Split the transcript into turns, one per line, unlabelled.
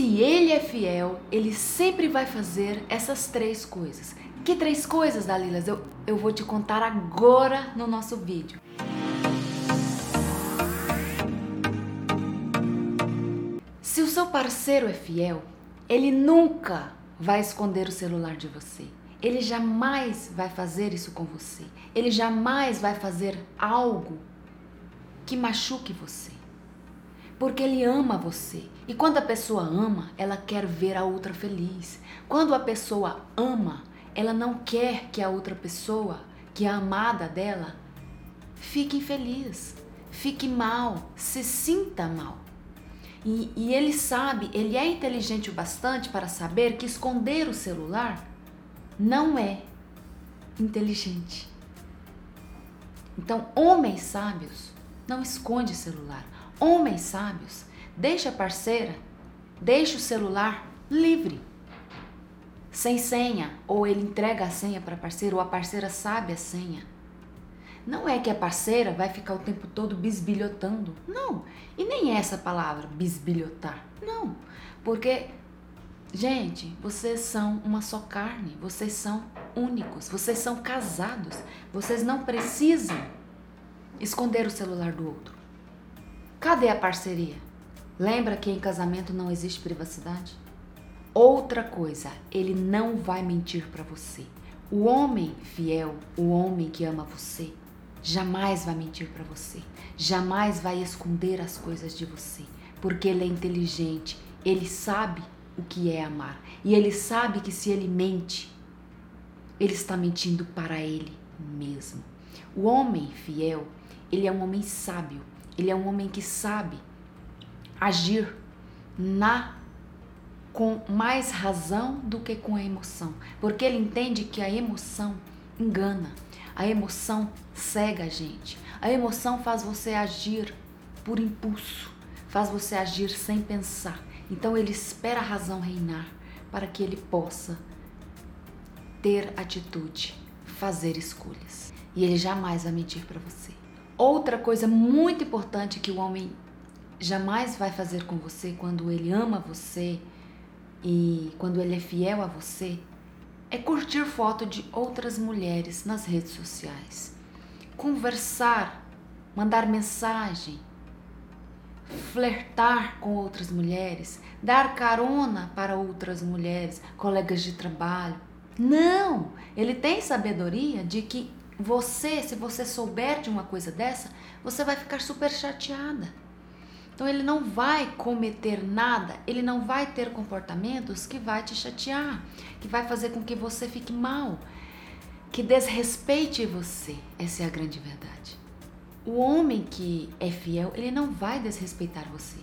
Se ele é fiel, ele sempre vai fazer essas três coisas. Que três coisas, Dalilas? Eu, eu vou te contar agora no nosso vídeo. Se o seu parceiro é fiel, ele nunca vai esconder o celular de você. Ele jamais vai fazer isso com você. Ele jamais vai fazer algo que machuque você. Porque ele ama você. E quando a pessoa ama, ela quer ver a outra feliz. Quando a pessoa ama, ela não quer que a outra pessoa, que é amada dela, fique infeliz, fique mal, se sinta mal. E, e, ele sabe, ele é inteligente o bastante para saber que esconder o celular não é inteligente. Então, homens sábios não esconde celular. Homens sábios, deixa a parceira, deixa o celular livre. Sem senha, ou ele entrega a senha para a parceira, ou a parceira sabe a senha. Não é que a parceira vai ficar o tempo todo bisbilhotando. Não. E nem é essa palavra, bisbilhotar. Não. Porque Gente, vocês são uma só carne, vocês são únicos, vocês são casados, vocês não precisam esconder o celular do outro. Cadê a parceria? Lembra que em casamento não existe privacidade? Outra coisa, ele não vai mentir para você. O homem fiel, o homem que ama você, jamais vai mentir para você, jamais vai esconder as coisas de você, porque ele é inteligente, ele sabe o que é amar. E ele sabe que se ele mente, ele está mentindo para ele mesmo. O homem fiel, ele é um homem sábio, ele é um homem que sabe agir na com mais razão do que com a emoção, porque ele entende que a emoção engana, a emoção cega a gente, a emoção faz você agir por impulso, faz você agir sem pensar. Então ele espera a razão reinar para que ele possa ter atitude, fazer escolhas. E ele jamais vai mentir para você. Outra coisa muito importante que o homem jamais vai fazer com você quando ele ama você e quando ele é fiel a você é curtir foto de outras mulheres nas redes sociais, conversar, mandar mensagem, flertar com outras mulheres, dar carona para outras mulheres, colegas de trabalho. Não! Ele tem sabedoria de que você, se você souber de uma coisa dessa, você vai ficar super chateada. Então ele não vai cometer nada, ele não vai ter comportamentos que vai te chatear, que vai fazer com que você fique mal, que desrespeite você. Essa é a grande verdade. O homem que é fiel, ele não vai desrespeitar você.